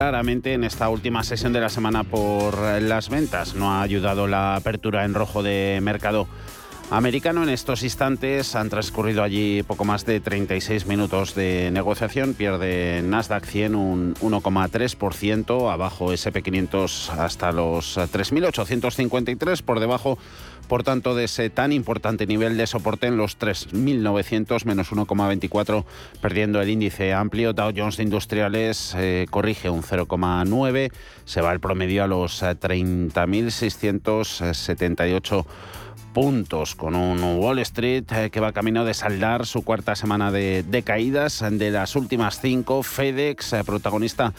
Claramente en esta última sesión de la semana por las ventas no ha ayudado la apertura en rojo de mercado americano. En estos instantes han transcurrido allí poco más de 36 minutos de negociación. Pierde Nasdaq 100 un 1,3%, abajo SP500 hasta los 3.853, por debajo por tanto, de ese tan importante nivel de soporte en los 3.900 menos 1,24, perdiendo el índice amplio. Dow Jones Industriales eh, corrige un 0,9, se va el promedio a los 30.678 puntos, con un Wall Street eh, que va camino de saldar su cuarta semana de, de caídas de las últimas cinco. FedEx, eh, protagonista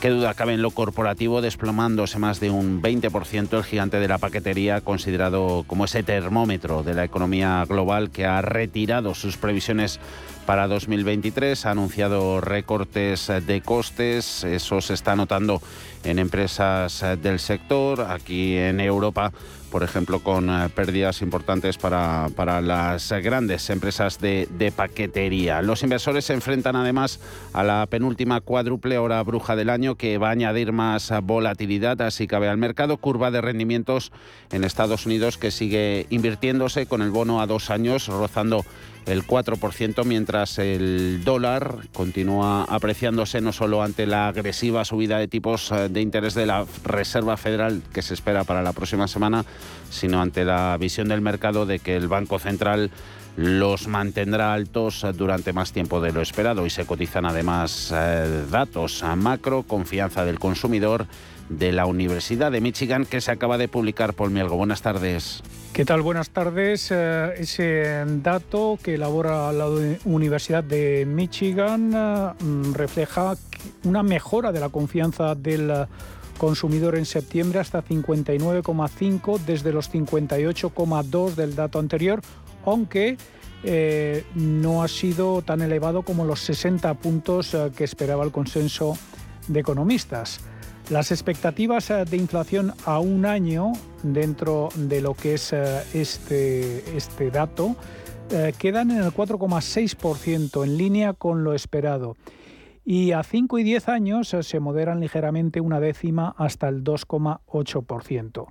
Qué duda cabe en lo corporativo, desplomándose más de un 20% el gigante de la paquetería, considerado como ese termómetro de la economía global que ha retirado sus previsiones para 2023, ha anunciado recortes de costes, eso se está notando en empresas del sector, aquí en Europa por ejemplo, con eh, pérdidas importantes para, para las grandes empresas de, de, paquetería. Los inversores se enfrentan además a la penúltima cuádruple hora bruja del año que va a añadir más volatilidad, así cabe al mercado. Curva de rendimientos en Estados Unidos que sigue invirtiéndose con el bono a dos años rozando el 4%, mientras el dólar continúa apreciándose no solo ante la agresiva subida de tipos eh, de interés de la Reserva Federal que se espera para la próxima semana, sino ante la visión del mercado de que el Banco Central los mantendrá altos durante más tiempo de lo esperado y se cotizan además eh, datos a macro, confianza del consumidor de la Universidad de Michigan que se acaba de publicar. Paul Mielgo, buenas tardes. ¿Qué tal? Buenas tardes. Eh, ese dato que elabora la Universidad de Michigan eh, refleja una mejora de la confianza del consumidor en septiembre hasta 59,5 desde los 58,2 del dato anterior, aunque eh, no ha sido tan elevado como los 60 puntos que esperaba el consenso de economistas. Las expectativas eh, de inflación a un año dentro de lo que es eh, este, este dato eh, quedan en el 4,6% en línea con lo esperado. Y a 5 y 10 años se moderan ligeramente una décima hasta el 2,8%.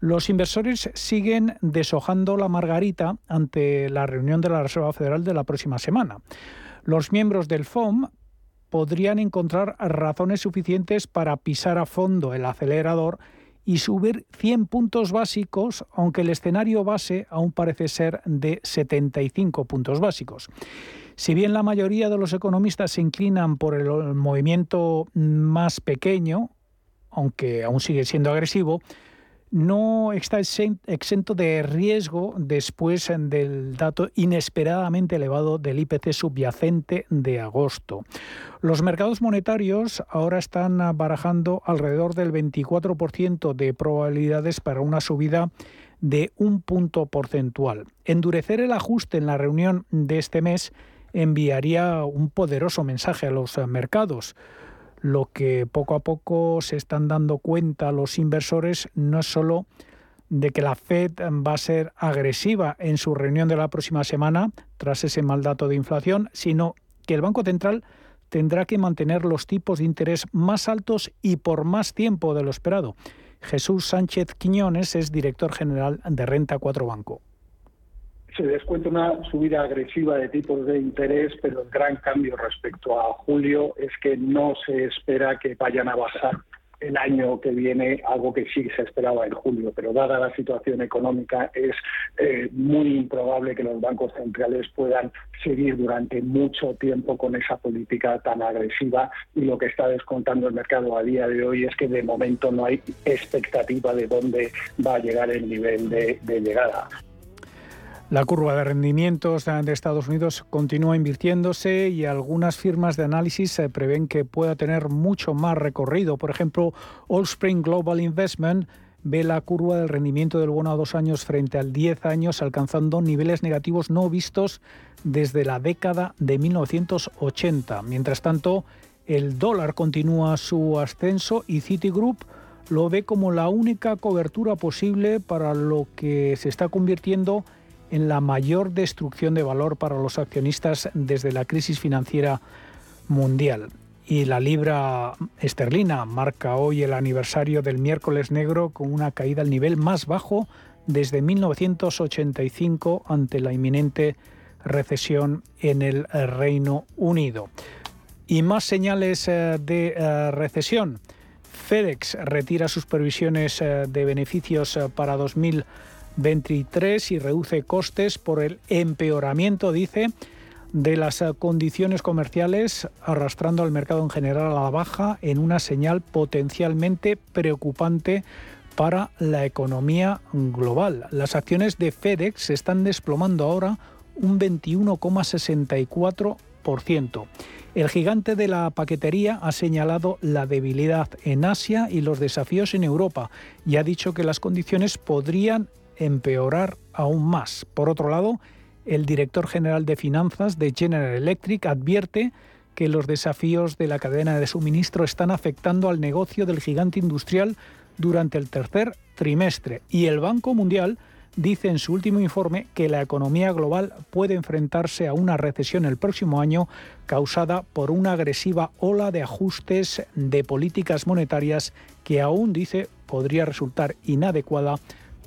Los inversores siguen deshojando la margarita ante la reunión de la Reserva Federal de la próxima semana. Los miembros del FOM podrían encontrar razones suficientes para pisar a fondo el acelerador y subir 100 puntos básicos, aunque el escenario base aún parece ser de 75 puntos básicos. Si bien la mayoría de los economistas se inclinan por el movimiento más pequeño, aunque aún sigue siendo agresivo, no está exento de riesgo después del dato inesperadamente elevado del IPC subyacente de agosto. Los mercados monetarios ahora están barajando alrededor del 24% de probabilidades para una subida de un punto porcentual. Endurecer el ajuste en la reunión de este mes enviaría un poderoso mensaje a los mercados lo que poco a poco se están dando cuenta los inversores no es solo de que la Fed va a ser agresiva en su reunión de la próxima semana tras ese mal dato de inflación, sino que el Banco Central tendrá que mantener los tipos de interés más altos y por más tiempo de lo esperado. Jesús Sánchez Quiñones es director general de Renta 4 Banco se descuenta una subida agresiva de tipos de interés, pero el gran cambio respecto a julio es que no se espera que vayan a bajar el año que viene, algo que sí se esperaba en julio, pero dada la situación económica es eh, muy improbable que los bancos centrales puedan seguir durante mucho tiempo con esa política tan agresiva y lo que está descontando el mercado a día de hoy es que de momento no hay expectativa de dónde va a llegar el nivel de llegada. La curva de rendimientos de Estados Unidos continúa invirtiéndose y algunas firmas de análisis se prevén que pueda tener mucho más recorrido. Por ejemplo, Allspring Global Investment ve la curva del rendimiento del bono a dos años frente al 10 años alcanzando niveles negativos no vistos desde la década de 1980. Mientras tanto, el dólar continúa su ascenso y Citigroup lo ve como la única cobertura posible para lo que se está convirtiendo en en la mayor destrucción de valor para los accionistas desde la crisis financiera mundial. Y la libra esterlina marca hoy el aniversario del miércoles negro con una caída al nivel más bajo desde 1985 ante la inminente recesión en el Reino Unido. Y más señales eh, de eh, recesión. FedEx retira sus previsiones eh, de beneficios para 2023 y reduce costes por el empeoramiento, dice, de las condiciones comerciales, arrastrando al mercado en general a la baja en una señal potencialmente preocupante para la economía global. Las acciones de FedEx se están desplomando ahora un 21,64%. El gigante de la paquetería ha señalado la debilidad en Asia y los desafíos en Europa y ha dicho que las condiciones podrían empeorar aún más. Por otro lado, el director general de finanzas de General Electric advierte que los desafíos de la cadena de suministro están afectando al negocio del gigante industrial durante el tercer trimestre y el Banco Mundial dice en su último informe que la economía global puede enfrentarse a una recesión el próximo año causada por una agresiva ola de ajustes de políticas monetarias que aún dice podría resultar inadecuada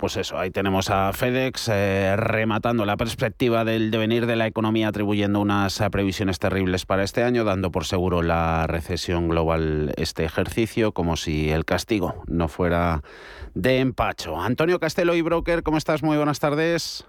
Pues eso, ahí tenemos a FedEx eh, rematando la perspectiva del devenir de la economía, atribuyendo unas eh, previsiones terribles para este año, dando por seguro la recesión global este ejercicio, como si el castigo no fuera de empacho. Antonio Castelo y Broker, ¿cómo estás? Muy buenas tardes.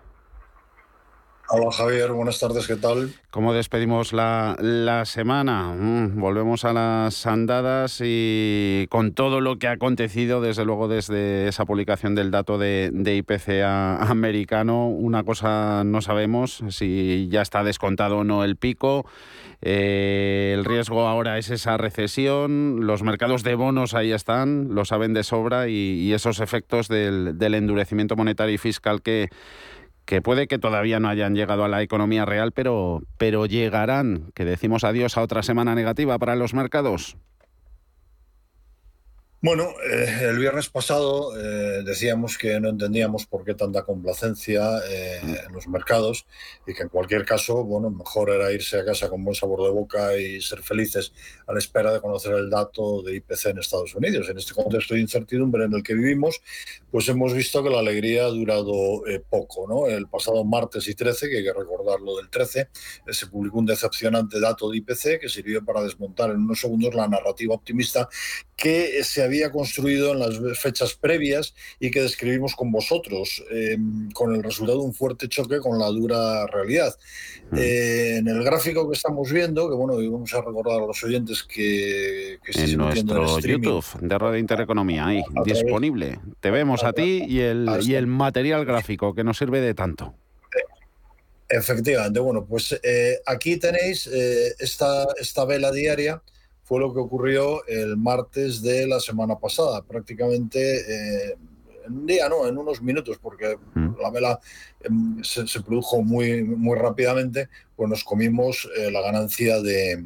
Hola Javier, buenas tardes, ¿qué tal? ¿Cómo despedimos la, semana? Mm, volvemos a las andadas y con todo lo que ha acontecido, desde luego desde esa publicación del dato de, IPC americano, una cosa no sabemos, si ya está descontado o no el pico. Eh, el riesgo ahora es esa recesión, los mercados de bonos ahí están, lo saben de sobra y, esos efectos del, del endurecimiento monetario y fiscal que que puede que todavía no hayan llegado a la economía real, pero, pero llegarán. Que decimos adiós a otra semana negativa para los mercados. Bueno, eh, el viernes pasado eh, decíamos que no entendíamos por qué tanta complacencia eh, en los mercados y que en cualquier caso, bueno, mejor era irse a casa con buen sabor de boca y ser felices a la espera de conocer el dato de IPC en Estados Unidos. En este contexto de incertidumbre en el que vivimos, pues hemos visto que la alegría ha durado poco. ¿no? El pasado martes y 13, que hay que recordar lo del 13, se publicó un decepcionante dato de IPC que sirvió para desmontar en unos segundos la narrativa optimista que se había construido en las fechas previas y que describimos con vosotros, em, con el resultado de un fuerte choque con la dura realidad. Mm. Eh, en el gráfico que estamos viendo, que bueno, vamos a recordar a los oyentes que, en nuestro YouTube de Radio Intereconomía, ahí, disponible. Te vemos a, ti y el, y el material gráfico que nos sirve de tanto. Efectivamente, bueno, pues eh, aquí tenéis eh, esta, esta vela diaria fue lo que ocurrió el martes de la semana pasada, prácticamente eh, en un día, no, en unos minutos, porque mm. la vela em, se, produjo muy, muy rápidamente, pues nos comimos eh, la ganancia de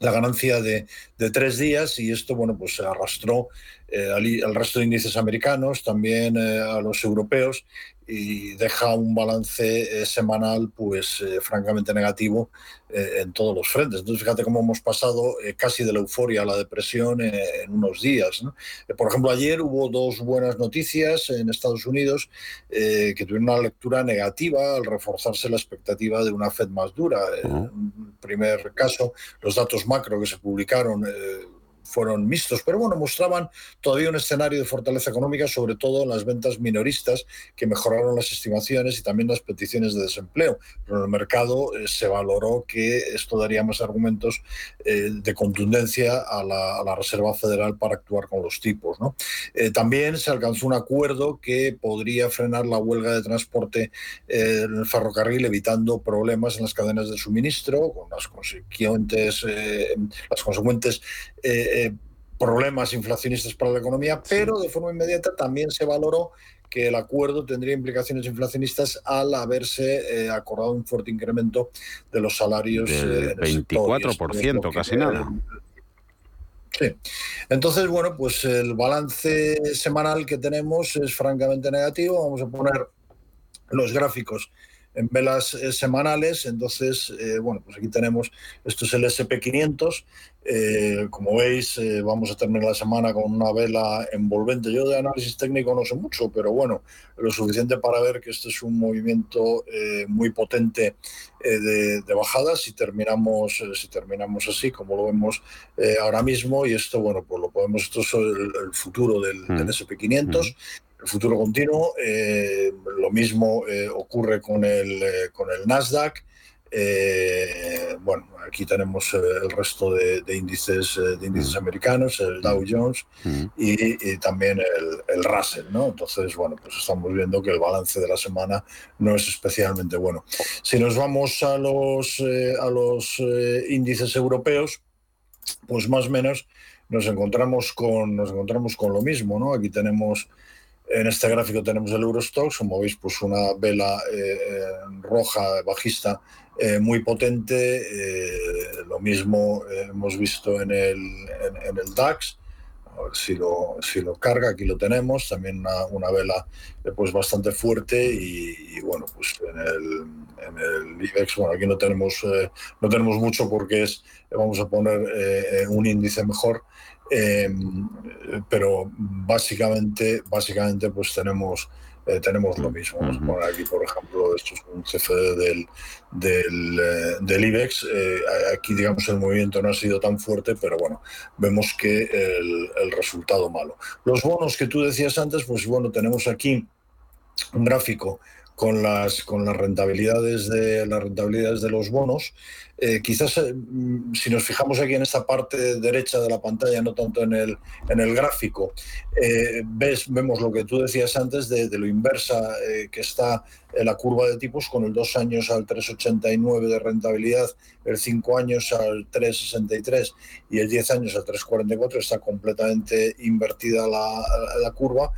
la ganancia de, tres días y esto bueno pues se arrastró eh, al, resto de índices americanos, también a los europeos y deja un balance semanal pues francamente negativo eh, en todos los frentes. Entonces, fíjate cómo hemos pasado eh, casi de la euforia a la depresión eh, en unos días. por ejemplo, ayer hubo dos buenas noticias en Estados Unidos que tuvieron una lectura negativa al reforzarse la expectativa de una Fed más dura. En primer caso, los datos macro que se publicaron fueron mixtos, pero bueno, mostraban todavía un escenario de fortaleza económica, sobre todo en las ventas minoristas, que mejoraron las estimaciones y también las peticiones de desempleo. Pero en el mercado eh, se valoró que esto daría más argumentos eh, de contundencia a la, Reserva Federal para actuar con los tipos. Eh, también se alcanzó un acuerdo que podría frenar la huelga de transporte en el ferrocarril, evitando problemas en las cadenas de suministro, con las consecuentes, las consecuentes eh, problemas inflacionistas para la economía, pero de forma inmediata también se valoró que el acuerdo tendría implicaciones inflacionistas al haberse eh, acordado un fuerte incremento de los salarios. Del 24%, casi nada. Sí. Entonces, bueno, pues el balance semanal que tenemos es francamente negativo. Vamos a poner los gráficos en velas eh, semanales. Entonces, eh, bueno, pues aquí tenemos, esto es el SP500. Eh, como veis, vamos a terminar la semana con una vela envolvente. Yo de análisis técnico no sé mucho, pero bueno, lo suficiente para ver que este es un movimiento muy potente de, bajadas si terminamos, si terminamos así, como lo vemos ahora mismo. Y esto, bueno, pues lo podemos, esto es el, futuro del, del mm. SP500 el futuro continuo. Eh, lo mismo eh, ocurre con el, eh, con el Nasdaq. bueno, aquí tenemos el resto de, índices, de índices mm. americanos, el Dow mm. Jones mm. y, también el, el, Russell, ¿no? Entonces, bueno, pues estamos viendo que el balance de la semana no es especialmente bueno. Si nos vamos a los, a los índices europeos, pues más o menos nos encontramos con, nos encontramos con lo mismo, ¿no? Aquí tenemos en este gráfico tenemos el Eurostox, como veis, pues una vela eh, eh, roja bajista eh, muy potente. lo mismo hemos visto en el, en, el DAX. A ver si lo, si lo carga, aquí lo tenemos. También una, una vela pues bastante fuerte y, bueno, pues en el, en el, IBEX, bueno, aquí no tenemos, no tenemos mucho porque es, vamos a poner un índice mejor. Em, pero básicamente, básicamente pues tenemos, eh, tenemos lo mismo. Vamos a poner aquí, por ejemplo, esto es un CFD del, del, eh, del IBEX. Eh, aquí, digamos, el movimiento no ha sido tan fuerte, pero bueno, vemos que el, el resultado malo. Los bonos que tú decías antes, pues bueno, tenemos aquí un gráfico con las, con las rentabilidades de las rentabilidades de los bonos eh, quizás eh, mm, si nos fijamos aquí en esta parte derecha de la pantalla, no tanto en el, en el gráfico, eh, ves, vemos lo que tú decías antes de, lo inversa que está la curva de tipos con el 2 años al 3,89 de rentabilidad, el 5 años al 3,63 y el 10 años al 3,44 está completamente invertida la, la curva,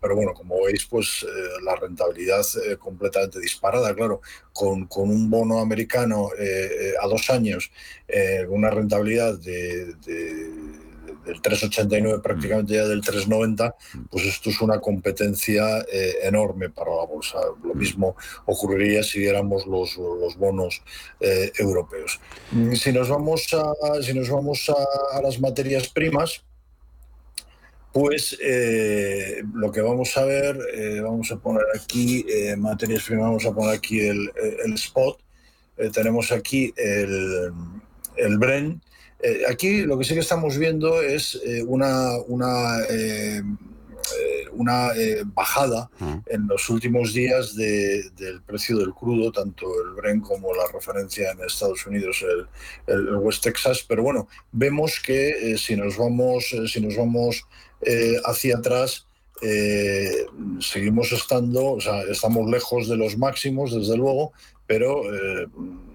pero bueno, como veis, pues la rentabilidad completamente disparada, claro, con, con un bono americano a dos años eh, una rentabilidad de, del 3,89 prácticamente ya del 3,90, pues esto es una competencia eh, enorme para la bolsa. Lo mismo ocurriría si viéramos los, los bonos eh, europeos. Si nos vamos a, si nos vamos a, las materias primas, pues lo que vamos a ver, vamos a poner aquí materias primas, vamos a poner aquí el, el spot, eh, tenemos aquí el, el Bren. Eh, aquí lo que sí que estamos viendo es eh, una, una, una bajada mm. en los últimos días del precio del crudo, tanto el Bren como la referencia en Estados Unidos, el, el West Texas. Pero bueno, vemos que si nos vamos, si nos vamos hacia atrás, seguimos estando, o sea, estamos lejos de los máximos, desde luego, pero eh,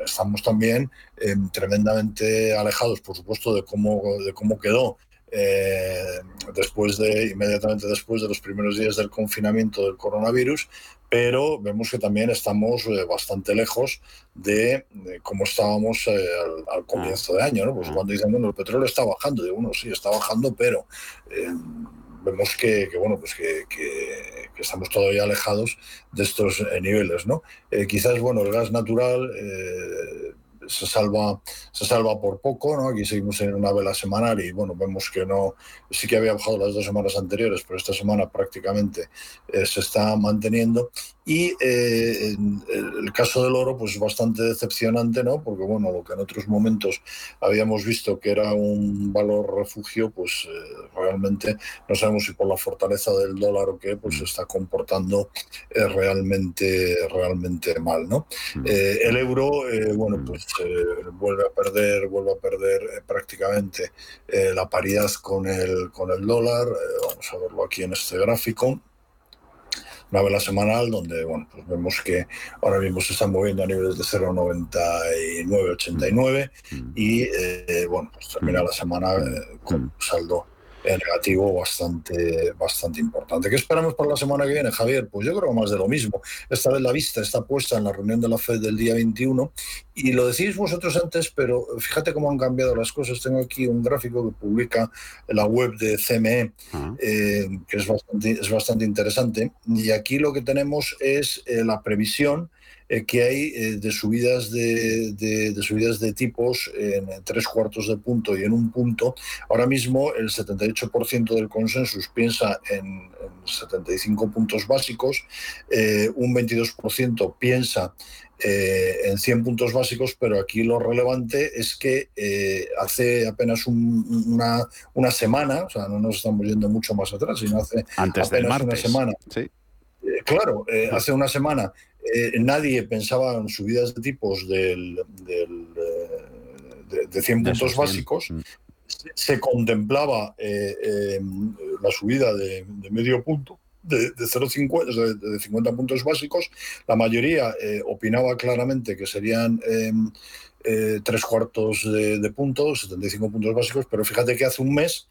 estamos también eh, tremendamente alejados, por supuesto, de cómo, de cómo quedó eh, después de, inmediatamente después de los primeros días del confinamiento del coronavirus, pero vemos que también estamos bastante lejos de, cómo estábamos al, comienzo de año. ¿no? Pues ah. cuando dicen, bueno, el petróleo está bajando, digo, bueno, sí, está bajando, pero vemos que, bueno, pues que, estamos todavía alejados de estos eh, niveles, ¿no? Eh, quizás, bueno, el gas natural eh, se salva, se salva por poco, ¿no? Aquí seguimos en una vela semanal y bueno, vemos que no, sí que había bajado las dos semanas anteriores, pero esta semana prácticamente eh, se está manteniendo. Y eh, el caso del oro, pues bastante decepcionante, ¿no? Porque bueno, lo que en otros momentos habíamos visto que era un valor refugio, pues eh, realmente no sabemos si por la fortaleza del dólar o qué, pues se está comportando realmente, realmente mal, ¿no? el euro, bueno, pues vuelve a perder, vuelve a perder prácticamente la paridad con el, con el dólar. vamos a verlo aquí en este gráfico una vela semanal donde bueno, pues vemos que ahora mismo se están moviendo a niveles de 0,9989 y eh, bueno, pues termina la semana eh, con un negativo bastante, bastante importante. ¿Qué esperamos para la semana que viene, Javier? Pues yo creo más de lo mismo. Esta vez la vista está puesta en la reunión de la FED del día 21 y lo decís vosotros antes, pero fíjate cómo han cambiado las cosas. Tengo aquí un gráfico que publica la web de CME, eh, que es bastante, es bastante interesante. Y aquí lo que tenemos es eh, la previsión eh, que hay eh, de, subidas de, de, subidas de tipos en tres cuartos de punto y en un punto. Ahora mismo el 78% del consensus piensa en, 75 puntos básicos, eh, un 22% piensa en 100 puntos básicos, pero aquí lo relevante es que hace apenas una, una, semana, o sea, no nos estamos yendo mucho más atrás, sino hace Antes apenas una semana. Sí. claro, hace una semana eh, nadie pensaba en subidas de tipos del, eh, de, 100 puntos básicos. Mm. Se, contemplaba eh, la subida de, medio punto de, 0,50, de, 50 puntos básicos. La mayoría opinaba claramente que serían tres cuartos de, puntos, 75 puntos básicos, pero fíjate que hace un mes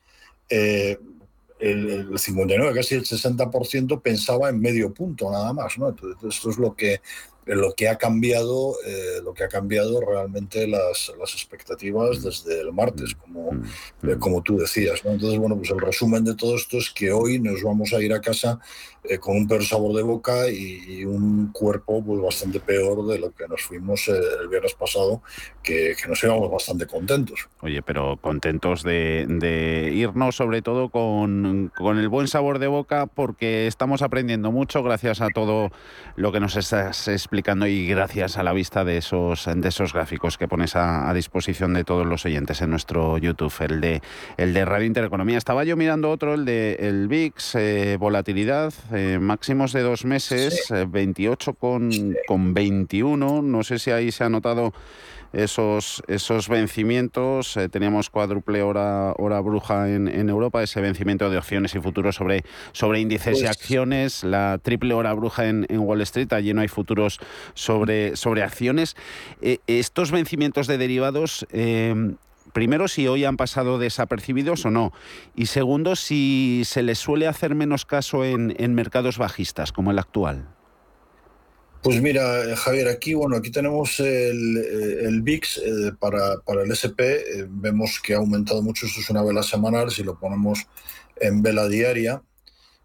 el, 59, casi el 60% pensaba en medio punto nada más, ¿no? Entonces, esto es lo que lo que ha cambiado, eh, lo que ha cambiado realmente las, las, expectativas desde el martes, como, mm, eh, mm. como tú decías. ¿no? Entonces, bueno, pues el resumen de todo esto es que hoy nos vamos a ir a casa eh, con un peor sabor de boca y, un cuerpo pues, bastante peor de lo que nos fuimos el viernes pasado, que, que, nos íbamos bastante contentos. Oye, pero contentos de, de irnos sobre todo con, con el buen sabor de boca porque estamos aprendiendo mucho gracias a todo lo que nos estás explicando y gracias a la vista de esos, de esos gráficos que pones a, disposición de todos los oyentes en nuestro YouTube, el de, el de Radio Intereconomía. Estaba yo mirando otro, el de el VIX, eh, volatilidad, eh, máximos de dos meses, 28 eh, con, con 21. No sé si ahí se ha notado esos, esos vencimientos. Eh, teníamos cuádruple hora, hora bruja en, en, Europa, ese vencimiento de opciones y futuros sobre, sobre índices y pues acciones, la triple hora bruja en, en, Wall Street, allí no hay futuros sobre, sobre acciones. Eh, estos vencimientos de derivados... Eh, primero, si hoy han pasado desapercibidos o no. Y segundo, si se les suele hacer menos caso en, en mercados bajistas, como el actual. Pues mira, Javier, aquí bueno, aquí tenemos el, el VIX eh, para, para, el SP. Eh, vemos que ha aumentado mucho. Esto es una vela semanal. Si lo ponemos en vela diaria,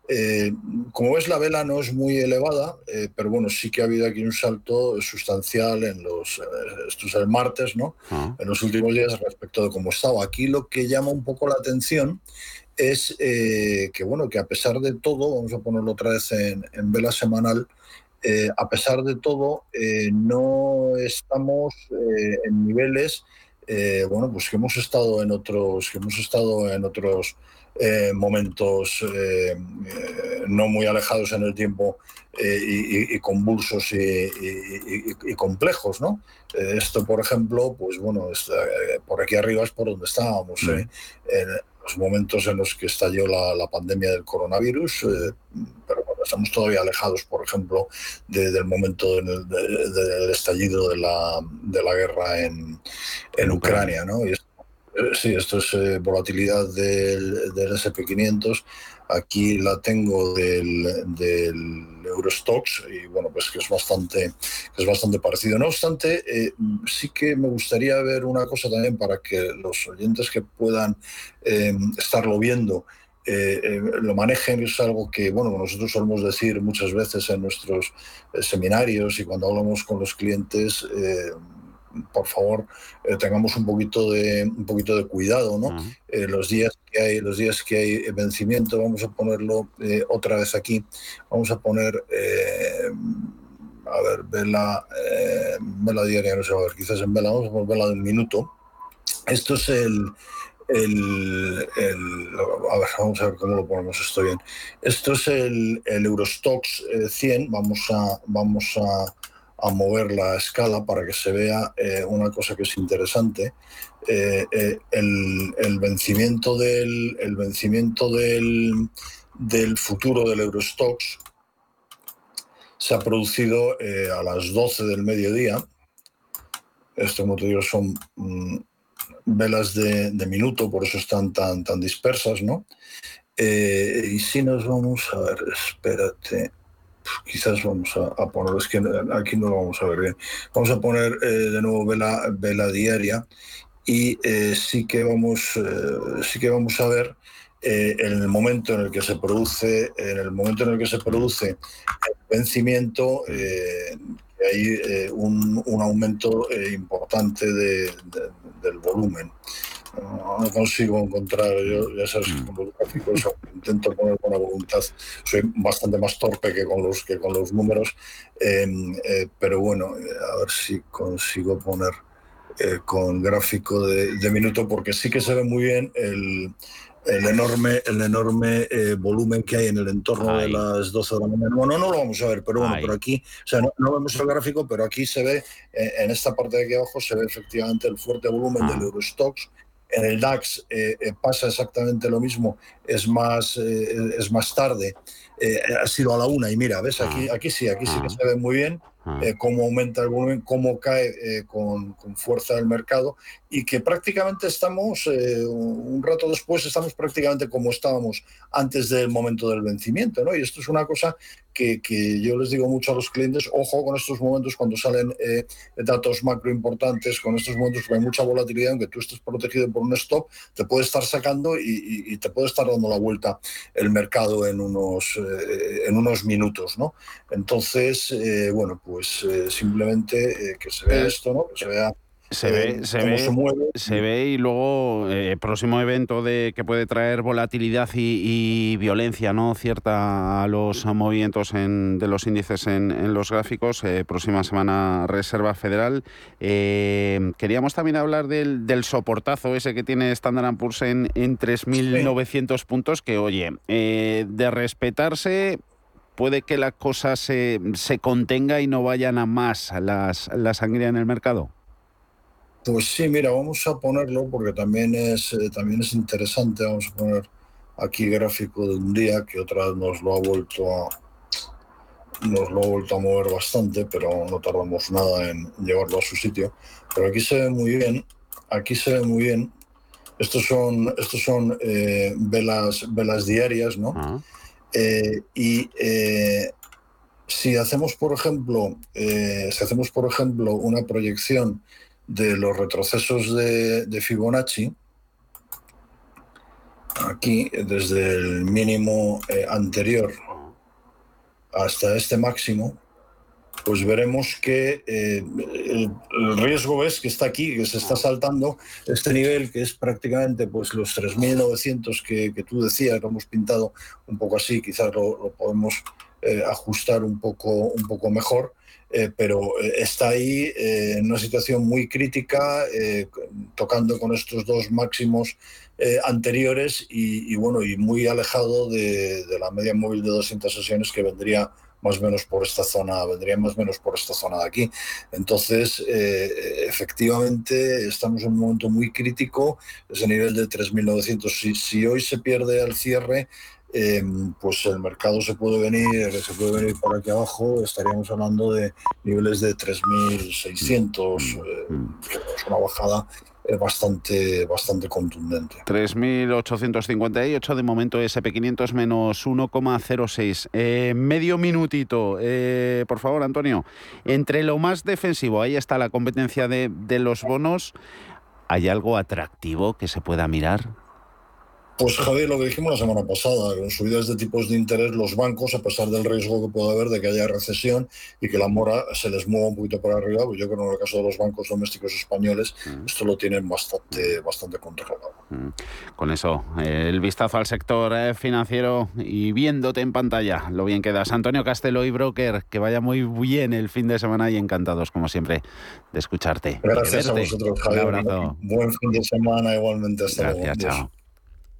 eh, como ves, la vela no es muy elevada, pero bueno, sí que ha habido aquí un salto sustancial en los, esto es el martes, ¿no? Ah. En los últimos días respecto de cómo estaba. Aquí lo que llama un poco la atención es que, bueno, que a pesar de todo, vamos a ponerlo otra vez en, en vela semanal, eh, a pesar de todo, eh, no estamos eh, en niveles, bueno, pues que hemos estado en otros, que hemos estado en otros momentos no muy alejados en el tiempo y, convulsos y, complejos, ¿no? esto, por ejemplo, pues bueno, por aquí arriba es por donde estábamos. En, los momentos en los que estalló la, pandemia del coronavirus, pero estamos todavía alejados, por ejemplo, del momento del, estallido de la, de la guerra en, en Ucrania. ¿no? Y eh, sí, esto es eh, volatilidad del, del SP500. Aquí la tengo del, del Eurostox y bueno, pues que es bastante, es bastante parecido. No obstante, eh, sí que me gustaría ver una cosa también para que los oyentes que puedan estarlo viendo eh, eh, lo manejen es algo que bueno nosotros solemos decir muchas veces en nuestros eh, seminarios y cuando hablamos con los clientes por favor tengamos un poquito de un poquito de cuidado, ¿no? los días que hay los días que hay vencimiento, vamos a ponerlo otra vez aquí, vamos a poner a ver, vela, vela diaria, no sé, a ver, quizás en vela, vamos a poner vela de un minuto. Esto es el, el, a ver, vamos a ver cómo lo ponemos esto bien. Esto es el, el Eurostox 100, eh, vamos a, vamos a, mover la escala para que se vea eh, una cosa que es interesante. Eh, el, vencimiento del, el vencimiento del, del futuro del Eurostox se ha producido a las 12 del mediodía. Esto, como te digo, son mm, velas de, minuto, por eso están tan, tan dispersas, ¿no? Eh, y si nos vamos a ver, espérate, quizás vamos a, poner, es que aquí no lo vamos a ver bien, vamos a poner eh, de nuevo vela, vela diaria y eh, sí, que vamos, sí que vamos a ver el momento en el que se produce, en el momento en el que se produce el vencimiento, hay un, un, aumento importante de, del volumen. No, consigo encontrar, yo, ya sabes que con los gráficos intento poner buena voluntad, soy bastante más torpe que con los, que con los números, em, eh, pero bueno, a ver si consigo poner eh, con gráfico de, de, minuto, porque sí que se ve muy bien el, el enorme, el enorme eh, volumen que hay en el entorno de las 12 de la mañana. Bueno, no lo vamos a ver, pero bueno, por aquí, o sea, no, vemos el gráfico, pero aquí se ve, eh, en esta parte de aquí abajo, se ve efectivamente el fuerte volumen del ah. Eurostox. En el DAX eh, pasa exactamente lo mismo, es más, es más tarde, ha sido a la una y mira, ves, aquí, ah. aquí sí, aquí sí que ah. se ve muy bien. Cómo aumenta el volumen, cómo cae con, con, fuerza el mercado y que prácticamente estamos, eh, un rato después, estamos prácticamente como estábamos antes del momento del vencimiento. ¿no? Y esto es una cosa que, que yo les digo mucho a los clientes, ojo con estos momentos cuando salen eh, datos macro importantes, con estos momentos que hay mucha volatilidad, aunque tú estés protegido por un stop, te puede estar sacando y, te puede estar dando la vuelta el mercado en unos, eh, en unos minutos. ¿no? Entonces, bueno, pues simplemente que se vea esto, ¿no? que se vea se ve, eh, se ve, se, ve y luego eh, próximo evento de que puede traer volatilidad y, violencia, no cierta a los movimientos en, de los índices en, los gráficos. Eh, próxima semana Reserva Federal. queríamos también hablar del, del, soportazo ese que tiene Standard Poor's en, en 3.900 puntos. Que oye, de respetarse puede que la cosa se, se contenga y no vayan a más las, la sangría en el mercado. Pues sí, mira, vamos a ponerlo porque también es, eh, también es interesante. Vamos a poner aquí gráfico de un día que otra vez nos lo ha vuelto a nos lo ha vuelto a mover bastante, pero no tardamos nada en llevarlo a su sitio. Pero aquí se ve muy bien, aquí se ve muy bien. Estos son, estos son eh, velas, velas diarias, ¿no? Ah. Eh, y si hacemos, por ejemplo, si hacemos, por ejemplo, una proyección de los retrocesos de, Fibonacci, aquí desde el mínimo eh, anterior hasta este máximo, pues veremos que eh, el, riesgo ves que está aquí, que se está saltando este nivel que es prácticamente pues los 3.900 que, que tú decías, lo hemos pintado un poco así, quizás lo, podemos eh, ajustar un poco, un poco mejor, eh, pero está ahí en una situación muy crítica, tocando con estos dos máximos anteriores y, bueno, y muy alejado de, la media móvil de 200 sesiones que vendría más o menos por esta zona, vendría más o menos por esta zona de aquí. Entonces, efectivamente, estamos en un momento muy crítico, ese nivel de 3.900. Si, si hoy se pierde al cierre, Em, pues el mercado se puede venir, se puede venir por aquí abajo, estaríamos hablando de niveles de 3.600, mm, eh, mm. es una bajada eh, bastante, bastante contundente. 3.858 de momento SP500 menos 1,06. Eh, medio minutito, por favor, Antonio. Entre lo más defensivo, ahí está la competencia de, de los bonos. ¿Hay algo atractivo que se pueda mirar? Pues Javier, lo que dijimos la semana pasada, con subidas de tipos de interés, los bancos, a pesar del riesgo que puede haber de que haya recesión y que la mora se les mueva un poquito para arriba, pues yo creo que en el caso de los bancos domésticos españoles, mm. esto lo tienen bastante, bastante controlado. Mm. Con eso, el vistazo al sector eh, financiero y viéndote en pantalla, lo bien quedas. Antonio Castelo y Broker, que vaya muy bien el fin de semana y encantados, como siempre, de escucharte. Gracias a vosotros, Javier. Un abrazo. Buen fin de semana igualmente. Hasta Gracias, chao.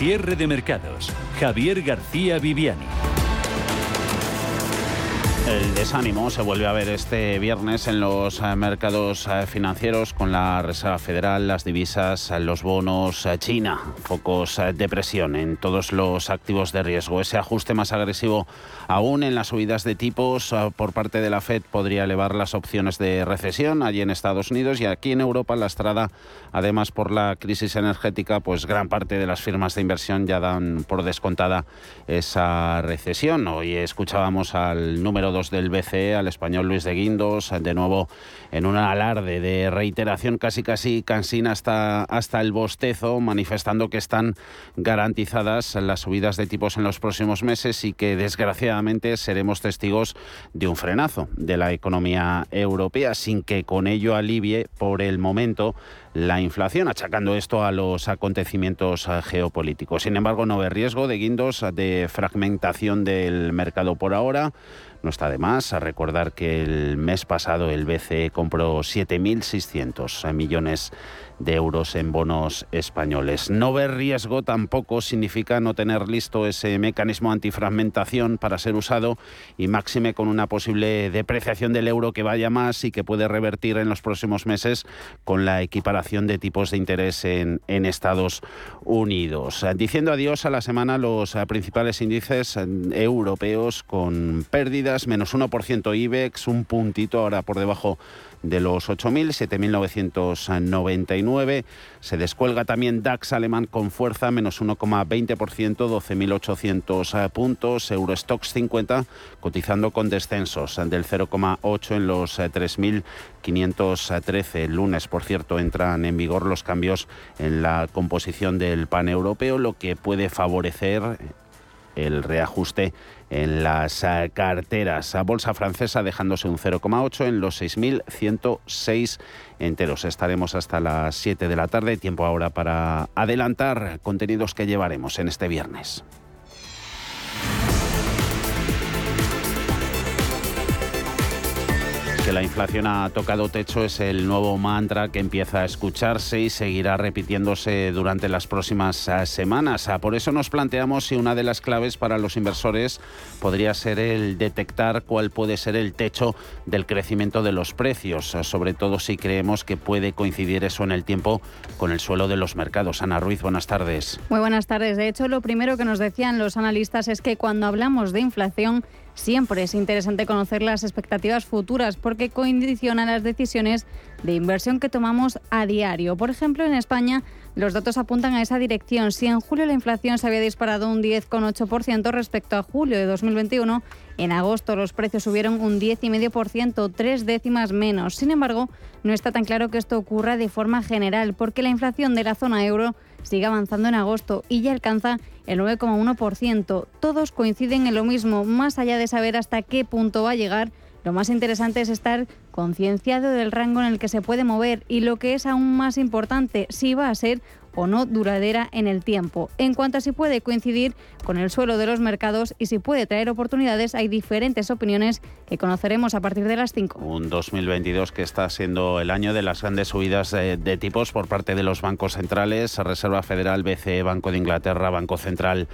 Cierre de mercados. Javier García Viviani. El desánimo se vuelve a ver este viernes en los eh, mercados eh, financieros con la Reserva Federal, las divisas, eh, los bonos, China, focos de presión en todos los activos de riesgo. Ese ajuste más agresivo aún en las subidas de tipos por parte de la Fed podría elevar las opciones de recesión allí en Estados Unidos y aquí en Europa la estrada Además, por la crisis energética, pues gran parte de las firmas de inversión ya dan por descontada esa recesión. Hoy escuchábamos al número 2 del BCE, al español Luis de Guindos, de nuevo en un alarde de reiteración casi casi cansina hasta, hasta el bostezo, manifestando que están garantizadas las subidas de tipos en los próximos meses y que desgraciadamente seremos testigos de un frenazo de la economía europea sin que con ello alivie por el momento la inflación, achacando esto a los acontecimientos geopolíticos. Sin embargo, no ve riesgo de guindos de fragmentación del mercado por ahora. No está de más a recordar que el mes pasado el BCE compró 7.600 millones de euros en bonos españoles. No ver riesgo tampoco significa no tener listo ese mecanismo antifragmentación para ser usado y máxime con una posible depreciación del euro que vaya más y que puede revertir en los próximos meses con la equiparación de tipos de interés en, en Estados Unidos. Diciendo adiós a la semana los principales índices europeos con pérdidas, menos 1% IBEX, un puntito ahora por debajo de los 8.000, 7.999. Se descuelga también DAX alemán con fuerza, menos 1,20%, 12.800 puntos. Eurostox 50 cotizando con descensos del 0,8 en los 3.513. El lunes, por cierto, entran en vigor los cambios en la composición del pan europeo, lo que puede favorecer el reajuste en las eh, carteras. A bolsa francesa dejándose un 0,8 en los 6.106 enteros. Estaremos hasta las 7 de la tarde. Tiempo ahora para adelantar contenidos que llevaremos en este viernes. Que la inflación ha tocado techo es el nuevo mantra que empieza a escucharse y seguirá repitiéndose durante las próximas eh, semanas. Ah, por eso nos planteamos si una de las claves para los inversores podría ser el detectar cuál puede ser el techo del crecimiento de los precios, ah, sobre todo si creemos que puede coincidir eso en el tiempo con el suelo de los mercados. Ana Ruiz, buenas tardes. Muy buenas tardes. De hecho, lo primero que nos decían los analistas es que cuando hablamos de inflación, Siempre es interesante conocer las expectativas futuras porque condicionan las decisiones de inversión que tomamos a diario. Por ejemplo, en España los datos apuntan a esa dirección. Si en julio la inflación se había disparado un 10,8% respecto a julio de 2021, en agosto los precios subieron un 10,5%, tres décimas menos. Sin embargo, no está tan claro que esto ocurra de forma general porque la inflación de la zona euro sigue avanzando en agosto y ya alcanza el 9,1%. Todos coinciden en lo mismo, más allá de saber hasta qué punto va a llegar. Lo más interesante es estar concienciado del rango en el que se puede mover y lo que es aún más importante, si va a ser o no duradera en el tiempo. En cuanto a si puede coincidir con el suelo de los mercados y si puede traer oportunidades, hay diferentes opiniones que conoceremos a partir de las 5. Un 2022 que está siendo el año de las grandes subidas de, de tipos por parte de los bancos centrales, Reserva Federal, BCE, Banco de Inglaterra, Banco Central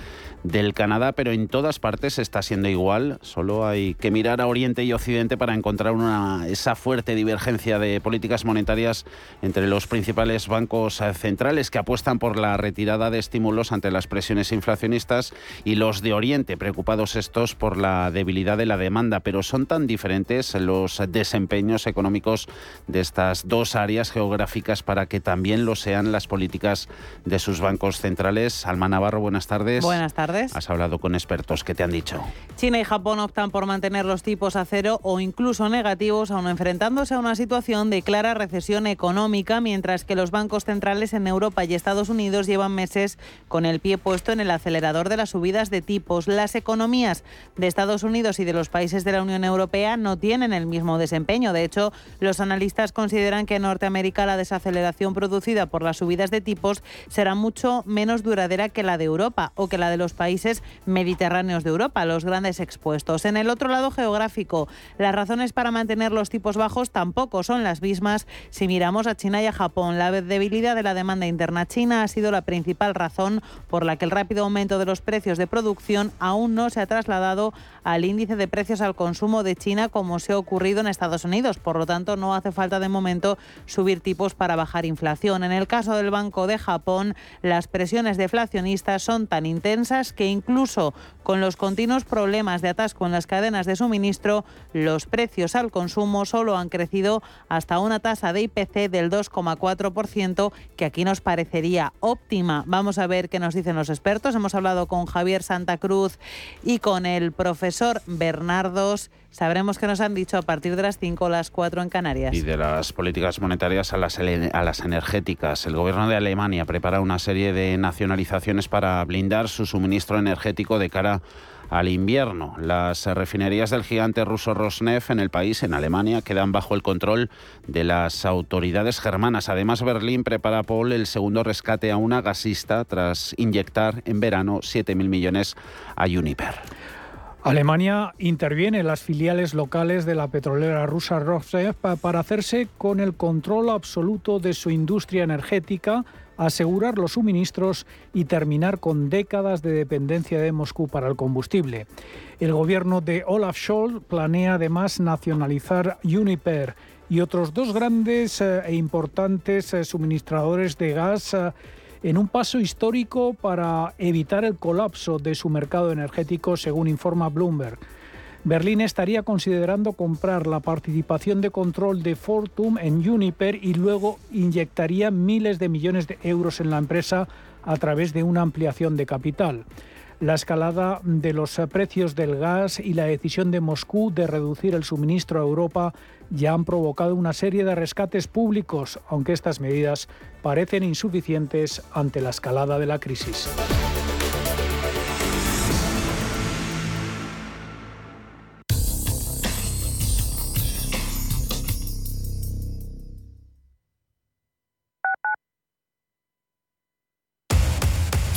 del Canadá, pero en todas partes está siendo igual. Solo hay que mirar a Oriente y Occidente para encontrar una, esa fuerte divergencia de políticas monetarias entre los principales bancos centrales que apuestan por la retirada de estímulos ante las presiones inflacionistas y los de Oriente, preocupados estos por la debilidad de la demanda, pero son tan diferentes los desempeños económicos de estas dos áreas geográficas para que también lo sean las políticas de sus bancos centrales. Alma Navarro, buenas tardes. Buenas tardes. Has hablado con expertos, ¿qué te han dicho? China y Japón optan por mantener los tipos a cero o incluso negativos, aun enfrentándose a una situación de clara recesión económica, mientras que los bancos centrales en Europa y Estados Unidos llevan meses con el pie puesto en el acelerador de las subidas de tipos. Las economías de Estados Unidos y de los países de la Unión Europea no tienen el mismo desempeño. De hecho, los analistas consideran que en Norteamérica la desaceleración producida por las subidas de tipos será mucho menos duradera que la de Europa o que la de los países mediterráneos de Europa, los grandes expuestos. En el otro lado geográfico, las razones para mantener los tipos bajos tampoco son las mismas si miramos a China y a Japón. La debilidad de la demanda interna China ha sido la principal razón por la que el rápido aumento de los precios de producción aún no se ha trasladado al índice de precios al consumo de China como se ha ocurrido en Estados Unidos. Por lo tanto, no hace falta de momento subir tipos para bajar inflación. En el caso del Banco de Japón, las presiones deflacionistas son tan intensas que incluso con los continuos problemas de atasco en las cadenas de suministro, los precios al consumo solo han crecido hasta una tasa de IPC del 2,4%, que aquí nos parece sería óptima. Vamos a ver qué nos dicen los expertos. Hemos hablado con Javier Santa Cruz y con el profesor Bernardos. Sabremos qué nos han dicho a partir de las 5 o las 4 en Canarias. Y de las políticas monetarias a las, a las energéticas. El gobierno de Alemania prepara una serie de nacionalizaciones para blindar su suministro energético de cara al invierno. Las refinerías del gigante ruso Rosneft en el país, en Alemania, quedan bajo el control de las autoridades germanas. Además, Berlín prepara Paul el segundo rescate a una gasista tras inyectar en verano 7.000 millones a Uniper. Alemania interviene en las filiales locales de la petrolera rusa Rosneft para hacerse con el control absoluto de su industria energética asegurar los suministros y terminar con décadas de dependencia de Moscú para el combustible. El gobierno de Olaf Scholz planea además nacionalizar Uniper y otros dos grandes eh, e importantes eh, suministradores de gas eh, en un paso histórico para evitar el colapso de su mercado energético, según informa Bloomberg. Berlín estaría considerando comprar la participación de control de Fortum en Uniper y luego inyectaría miles de millones de euros en la empresa a través de una ampliación de capital. La escalada de los precios del gas y la decisión de Moscú de reducir el suministro a Europa ya han provocado una serie de rescates públicos, aunque estas medidas parecen insuficientes ante la escalada de la crisis.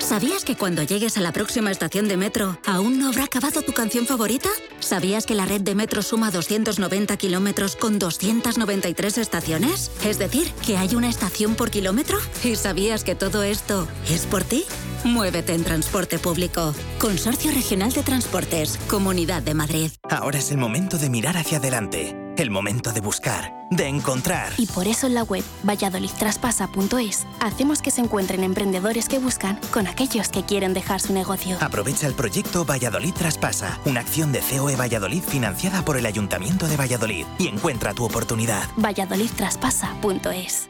¿Sabías que cuando llegues a la próxima estación de metro, aún no habrá acabado tu canción favorita? ¿Sabías que la red de metro suma 290 kilómetros con 293 estaciones? Es decir, que hay una estación por kilómetro. ¿Y sabías que todo esto es por ti? Muévete en transporte público. Consorcio Regional de Transportes, Comunidad de Madrid. Ahora es el momento de mirar hacia adelante. El momento de buscar, de encontrar. Y por eso en la web valladolidtraspasa.es hacemos que se encuentren emprendedores que buscan con aquellos que quieren dejar su negocio. Aprovecha el proyecto Valladolid Traspasa, una acción de COE Valladolid financiada por el Ayuntamiento de Valladolid y encuentra tu oportunidad. valladolidtraspasa.es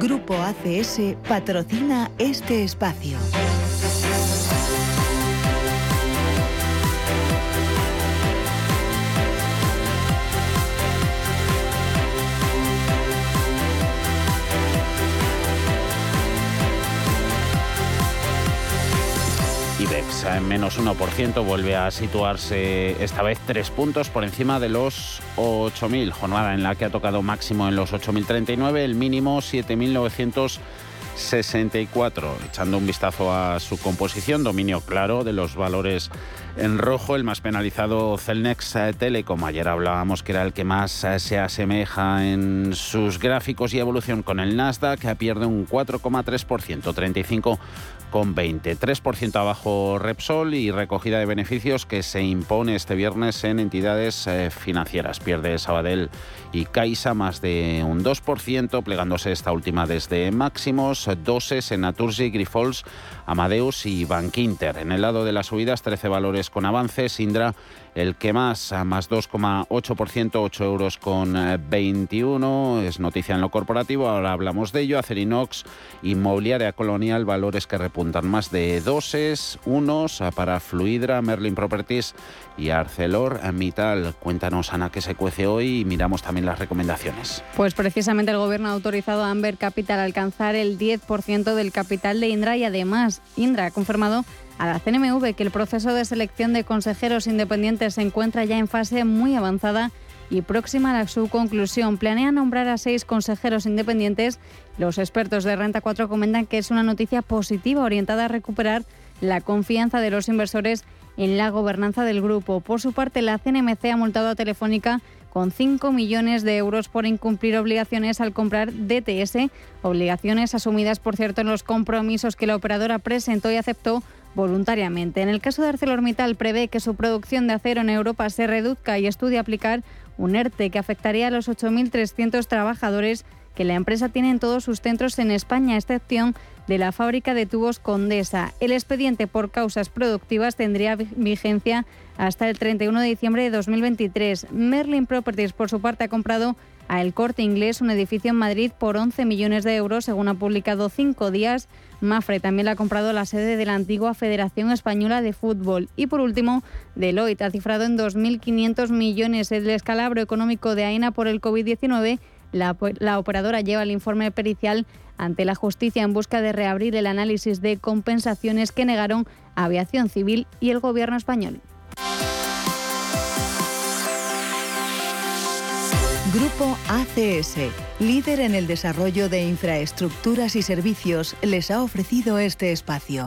Grupo ACS patrocina este espacio. IBEX en menos 1% vuelve a situarse esta vez tres puntos por encima de los 8.000. Jornada en la que ha tocado máximo en los 8.039, el mínimo 7.964. Echando un vistazo a su composición, dominio claro de los valores en rojo, el más penalizado Celnex Telecom. Ayer hablábamos que era el que más eh, se asemeja en sus gráficos y evolución con el Nasdaq, que pierde un 4,3%, 35 con 23% abajo Repsol y recogida de beneficios que se impone este viernes en entidades eh, financieras. Pierde Sabadell y Caixa más de un 2%, plegándose esta última desde máximos, doses en Naturgy, Grifols, Amadeus y Bankinter. En el lado de las subidas, 13 valores con avances, Indra el que más, a más 2,8%, 8 euros con 21. Es noticia en lo corporativo, ahora hablamos de ello. Acerinox, Inmobiliaria Colonial, valores que repuntan más de doses, unos para Fluidra, Merlin Properties y Arcelor Mittal. Cuéntanos, Ana, qué se cuece hoy y miramos también las recomendaciones. Pues precisamente el gobierno ha autorizado a Amber Capital a alcanzar el 10% del capital de Indra y además Indra ha confirmado a la CNMV que el proceso de selección de consejeros independientes se encuentra ya en fase muy avanzada y próxima a su conclusión. Planea nombrar a seis consejeros independientes. Los expertos de Renta 4 comentan que es una noticia positiva orientada a recuperar la confianza de los inversores en la gobernanza del grupo. Por su parte, la CNMC ha multado a Telefónica con 5 millones de euros por incumplir obligaciones al comprar DTS, obligaciones asumidas, por cierto, en los compromisos que la operadora presentó y aceptó voluntariamente. En el caso de ArcelorMittal prevé que su producción de acero en Europa se reduzca y estudia aplicar un ERTE que afectaría a los 8.300 trabajadores que la empresa tiene en todos sus centros en España, a excepción de la fábrica de tubos Condesa. El expediente por causas productivas tendría vigencia hasta el 31 de diciembre de 2023. Merlin Properties, por su parte, ha comprado a El Corte Inglés un edificio en Madrid por 11 millones de euros, según ha publicado cinco días. Mafre también le ha comprado la sede de la antigua Federación Española de Fútbol. Y por último, Deloitte ha cifrado en 2.500 millones el descalabro económico de AENA por el COVID-19 la, operadora lleva el informe pericial ante la justicia en busca de reabrir el análisis de compensaciones que negaron Aviación Civil y el gobierno español. Grupo ACS, líder en el desarrollo de infraestructuras y servicios, les ha ofrecido este espacio.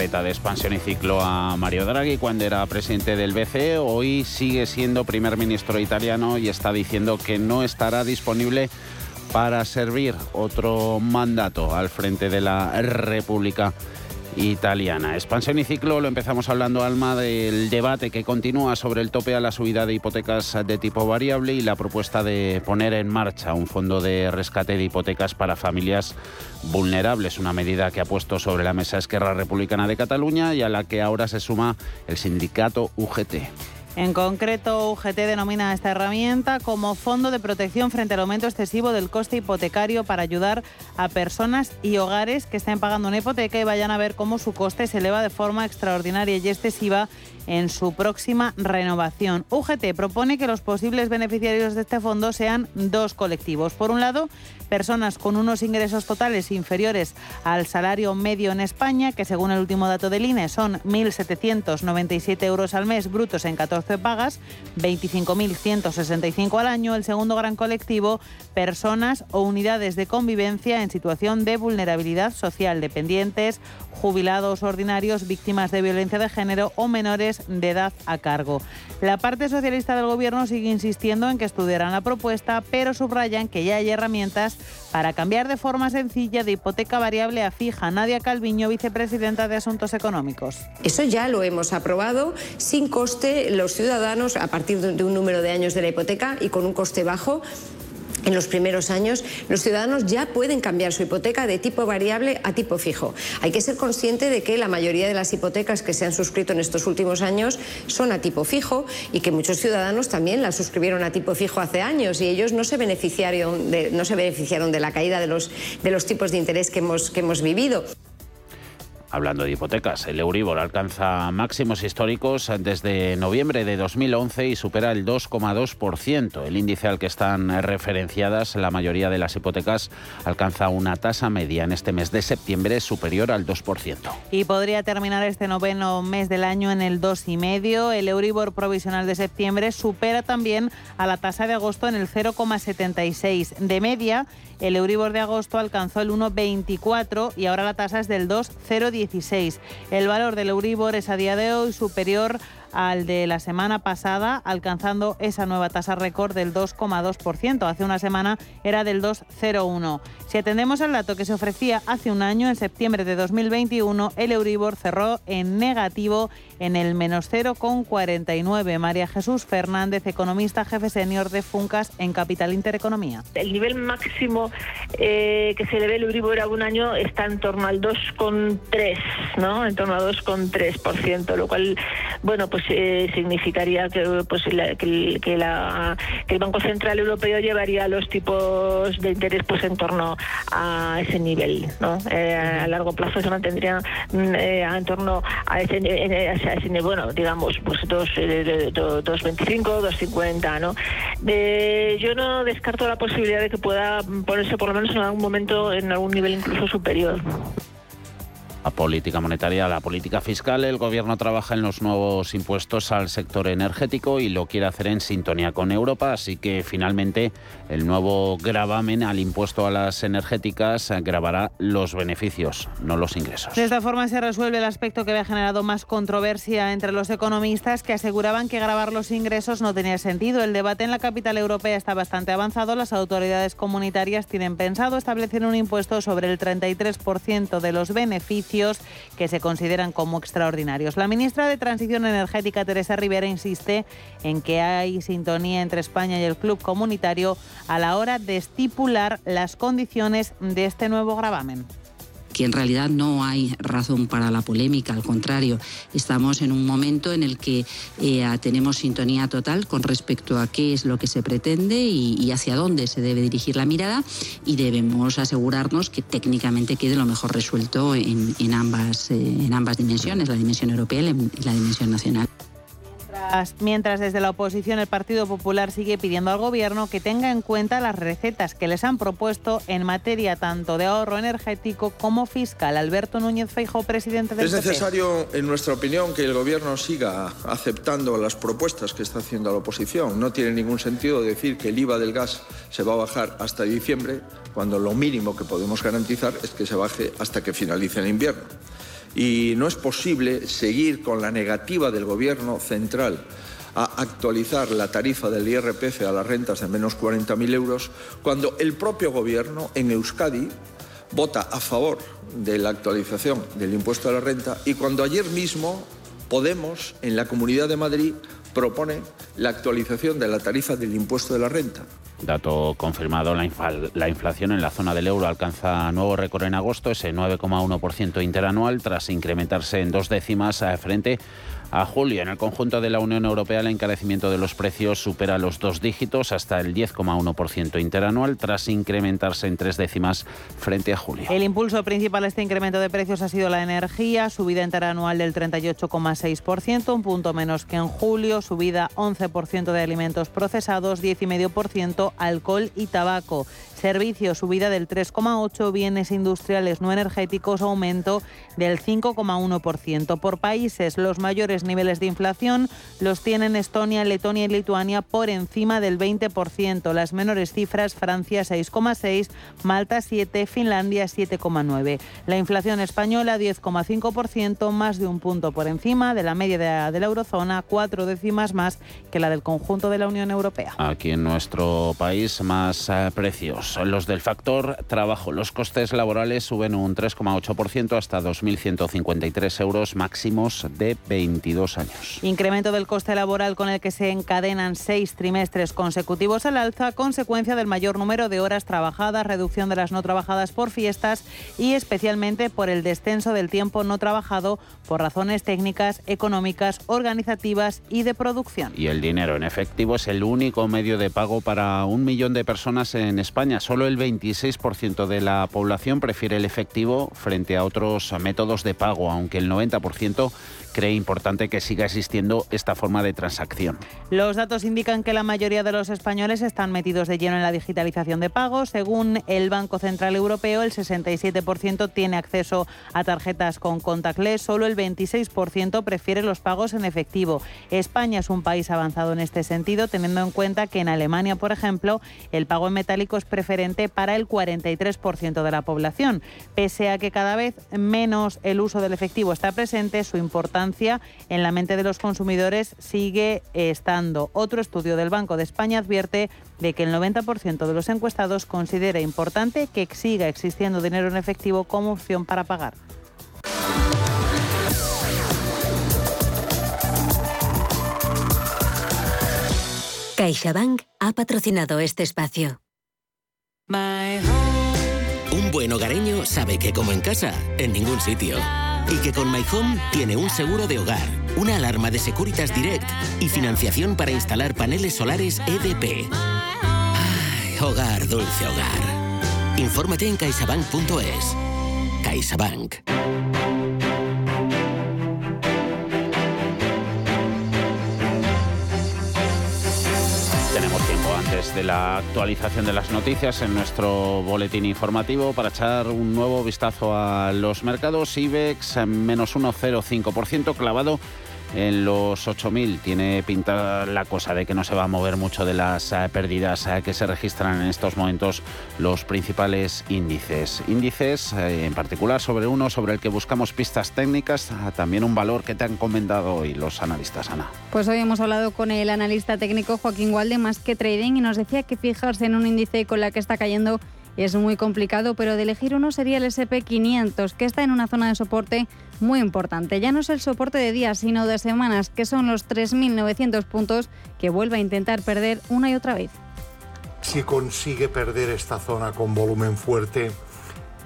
De expansión y ciclo a Mario Draghi cuando era presidente del BCE. Hoy sigue siendo primer ministro italiano y está diciendo que no estará disponible para servir otro mandato al frente de la República italiana. Expansión y ciclo lo empezamos hablando, Alma, del debate que continúa sobre el tope a la subida de hipotecas de tipo variable y la propuesta de poner en marcha un fondo de rescate de hipotecas para familias vulnerables, una medida que ha puesto sobre la mesa Esquerra Republicana de Cataluña y a la que ahora se suma el sindicato UGT. En concreto, UGT denomina esta herramienta como Fondo de Protección frente al aumento excesivo del coste hipotecario para ayudar a personas y hogares que estén pagando una hipoteca y vayan a ver cómo su coste se eleva de forma extraordinaria y excesiva en su próxima renovación. UGT propone que los posibles beneficiarios de este fondo sean dos colectivos. Por un lado, personas con unos ingresos totales inferiores al salario medio en España, que según el último dato del INE son 1.797 euros al mes brutos en 14 pagas, 25.165 al año. El segundo gran colectivo, personas o unidades de convivencia en situación de vulnerabilidad social, dependientes, jubilados ordinarios, víctimas de violencia de género o menores de edad a cargo. La parte socialista del Gobierno sigue insistiendo en que estudiarán la propuesta, pero subrayan que ya hay herramientas para cambiar de forma sencilla de hipoteca variable a fija. Nadia Calviño, vicepresidenta de Asuntos Económicos. Eso ya lo hemos aprobado sin coste los ciudadanos a partir de un número de años de la hipoteca y con un coste bajo en los primeros años, los ciudadanos ya pueden cambiar su hipoteca de tipo variable a tipo fijo. Hay que ser consciente de que la mayoría de las hipotecas que se han suscrito en estos últimos años son a tipo fijo y que muchos ciudadanos también las suscribieron a tipo fijo hace años y ellos no se beneficiaron de, no se beneficiaron de la caída de los, de los tipos de interés que hemos, que hemos vivido. Hablando de hipotecas, el Euribor alcanza máximos históricos desde noviembre de 2011 y supera el 2,2%. El índice al que están referenciadas la mayoría de las hipotecas alcanza una tasa media en este mes de septiembre superior al 2%. Y podría terminar este noveno mes del año en el 2,5%. El Euribor provisional de septiembre supera también a la tasa de agosto en el 0,76%. De media, el Euribor de agosto alcanzó el 1,24 y ahora la tasa es del 2,016. El valor del Euribor es a día de hoy superior al de la semana pasada, alcanzando esa nueva tasa récord del 2,2%. Hace una semana era del 2,01. Si atendemos al dato que se ofrecía hace un año, en septiembre de 2021, el Euribor cerró en negativo en el menos 0,49. María Jesús Fernández, economista jefe senior de Funcas en Capital Intereconomía. El nivel máximo eh, que se le ve el Euribor a un año está en torno al 2,3, ¿no? En torno a 2,3%, lo cual, bueno, pues pues significaría que, pues, que, que, la, que, el Banco Central Europeo llevaría los tipos de interés pues en torno a ese nivel. ¿no? a largo plazo se mantendría mm, en torno a ese, a ese bueno, digamos, pues 2,25, 2,50. ¿no? yo no descarto la posibilidad de que pueda ponerse por lo menos en algún momento en algún nivel incluso superior. La política monetaria, la política fiscal, el gobierno trabaja en los nuevos impuestos al sector energético y lo quiere hacer en sintonía con Europa, así que finalmente el nuevo gravamen al impuesto a las energéticas grabará los beneficios, no los ingresos. De esta forma se resuelve el aspecto que había generado más controversia entre los economistas que aseguraban que grabar los ingresos no tenía sentido. El debate en la capital europea está bastante avanzado. Las autoridades comunitarias tienen pensado establecer un impuesto sobre el 33% de los beneficios que se consideran como extraordinarios. La ministra de Transición Energética, Teresa Rivera, insiste en que hay sintonía entre España y el club comunitario a la hora de estipular las condiciones de este nuevo gravamen que en realidad no hay razón para la polémica, al contrario, estamos en un momento en el que eh, tenemos sintonía total con respecto a qué es lo que se pretende y, hacia dónde se debe dirigir la mirada y debemos asegurarnos que técnicamente quede lo mejor resuelto en, ambas, eh, en ambas dimensiones, la dimensión europea y la dimensión nacional. Mientras desde la oposición el Partido Popular sigue pidiendo al Gobierno que tenga en cuenta las recetas que les han propuesto en materia tanto de ahorro energético como fiscal. Alberto Núñez Feijóo, presidente del Es necesario, en nuestra opinión, que el Gobierno siga aceptando las propuestas que está haciendo la oposición. No tiene ningún sentido decir que el IVA del gas se va a bajar hasta diciembre, cuando lo mínimo que podemos garantizar es que se baje hasta que finalice el invierno y no es posible seguir con la negativa del Gobierno central a actualizar la tarifa del IRPF a las rentas de menos 40.000 euros cuando el propio Gobierno en Euskadi vota a favor de la actualización del impuesto a la renta y cuando ayer mismo Podemos en la Comunidad de Madrid propone la actualización de la tarifa del impuesto de la renta. Dato confirmado, la, la, inflación en la zona del euro alcanza nuevo récord en agosto, ese 9,1% interanual, tras incrementarse en dos décimas eh, frente a julio. En el conjunto de la Unión Europea el encarecimiento de los precios supera los dos dígitos hasta el 10,1% interanual tras incrementarse en tres décimas frente a julio. El impulso principal a este incremento de precios ha sido la energía, subida interanual del 38,6%, un punto menos que en julio, subida 11% de alimentos procesados, 10,5% alcohol y tabaco. Servicios, subida del 3,8%, bienes industriales no energéticos, aumento del 5,1%. Por países, los mayores niveles de inflación los tienen Estonia, Letonia y Lituania por encima del 20%. Las menores cifras, Francia 6,6%, Malta 7%, Finlandia 7,9%. La inflación española 10,5%, más de un punto por encima de la media de la eurozona, cuatro décimas más que la del conjunto de la Unión Europea. Aquí en nuestro país más eh, precios los del factor trabajo. Los costes laborales suben un 3,8% hasta 2.153 euros máximos de 22 años. Incremento del coste laboral con el que se encadenan seis trimestres consecutivos al alza, consecuencia del mayor número de horas trabajadas, reducción de las no trabajadas por fiestas y especialmente por el descenso del tiempo no trabajado por razones técnicas, económicas, organizativas y de producción. Y el dinero en efectivo es el único medio de pago para un millón de personas en España solo el 26% de la población prefiere el efectivo frente a otros métodos de pago, aunque el 90% cree importante que siga existiendo esta forma de transacción. Los datos indican que la mayoría de los españoles están metidos de lleno en la digitalización de pagos. Según el Banco Central Europeo, el 67% tiene acceso a tarjetas con contactless, solo el 26% prefiere los pagos en efectivo. España es un país avanzado en este sentido, teniendo en cuenta que en Alemania, por ejemplo, el pago en metálico es preferente para el 43% de la población. Pese a que cada vez menos el uso del efectivo está presente, su importancia en la mente de los consumidores sigue estando. Otro estudio del Banco de España advierte de que el 90% de los encuestados considera importante que siga existiendo dinero en efectivo como opción para pagar. CaixaBank ha patrocinado este espacio. Un buen hogareño sabe que como en casa, en ningún sitio y que con My Home tiene un seguro de hogar una alarma de Securitas Direct y financiación para instalar paneles solares EDP. Ay, hogar, dulce hogar. Infórmate en caixabank.es. CaixaBank. Tenemos tiempo antes de la actualización de las noticias en nuestro boletín informativo para echar un nuevo vistazo a los mercados. IBEX menos 1,05% clavado en los 8.000. Tiene pinta la cosa de que no se va a mover mucho de las eh, pérdidas eh, que se registran en estos momentos los principales índices. Índices eh, en particular sobre uno sobre el que buscamos pistas técnicas, también un valor que te han comentado hoy los analistas, Ana. Pues hoy hemos hablado con el analista técnico Joaquín Gualde, más que trading, y nos decía que fijarse en un índice con la que está cayendo es muy complicado, pero de elegir uno sería el SP500, que está en una zona de soporte muy importante. Ya no es el soporte de días, sino de semanas, que son los 3.900 puntos que vuelve a intentar perder una y otra vez. Si consigue perder esta zona con volumen fuerte,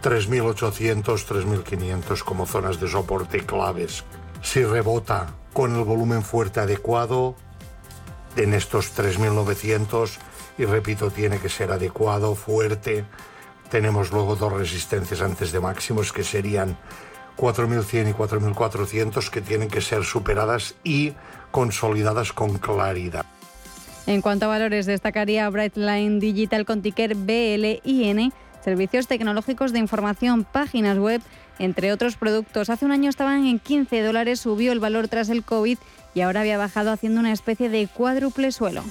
3.800, 3.500 como zonas de soporte claves. Si rebota con el volumen fuerte adecuado, en estos 3.900, y repito, tiene que ser adecuado, fuerte. Tenemos luego dos resistencias antes de máximos que serían 4.100 y 4.400 que tienen que ser superadas y consolidadas con claridad. En cuanto a valores, destacaría Brightline Digital con ticker BLIN, servicios tecnológicos de información, páginas web, entre otros productos. Hace un año estaban en 15 dólares, subió el valor tras el COVID y ahora había bajado haciendo una especie de cuádruple suelo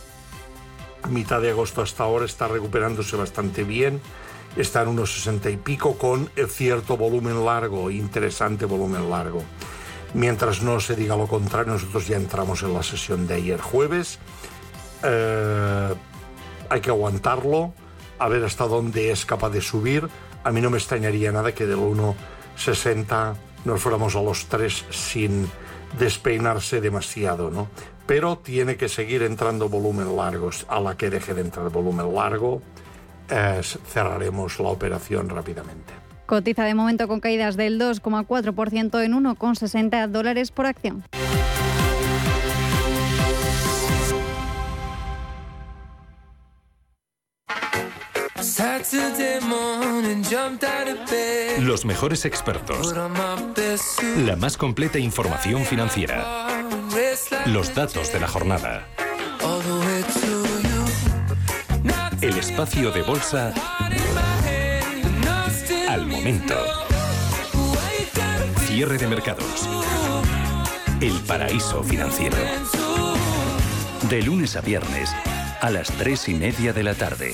a mitad de agosto hasta ahora está recuperándose bastante bien, está en unos 60 y pico con cierto volumen largo, interesante volumen largo. Mientras no se diga lo contrario, nosotros ya entramos en la sesión de ayer jueves. Eh, hay que aguantarlo, a ver hasta dónde es capaz de subir. A mí no me extrañaría nada que del 1,60 nos fuéramos a los 3 sin despeinarse demasiado, ¿no? pero tiene que seguir entrando volumen largos. A la que deje de entrar volumen largo, cerraremos la operación rápidamente. Cotiza de momento con caídas del 2,4% en 1,60 dólares por acción. Los mejores expertos. La más completa información financiera. Los datos de la jornada. El espacio de bolsa al momento. Cierre de mercados. El paraíso financiero. De lunes a viernes a las tres y media de la tarde.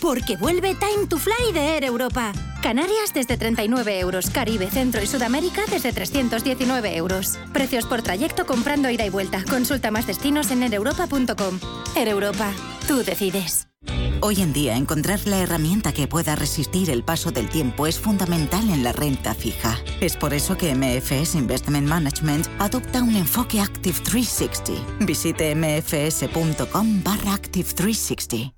Porque vuelve Time to Fly de Air Europa. Canarias desde 39 euros, Caribe, Centro y Sudamérica desde 319 euros. Precios por trayecto comprando ida y vuelta. Consulta más destinos en aereuropa.com. Air Europa, tú decides. Hoy en día encontrar la herramienta que pueda resistir el paso del tiempo es fundamental en la renta fija. Es por eso que MFS Investment Management adopta un enfoque Active 360. Visite mfs.com barra Active 360.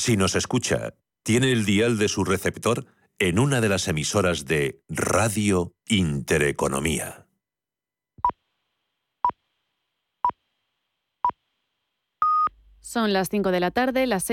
Si nos escucha, tiene el dial de su receptor en una de las emisoras de Radio Intereconomía. Son las 5 de la tarde, las 6.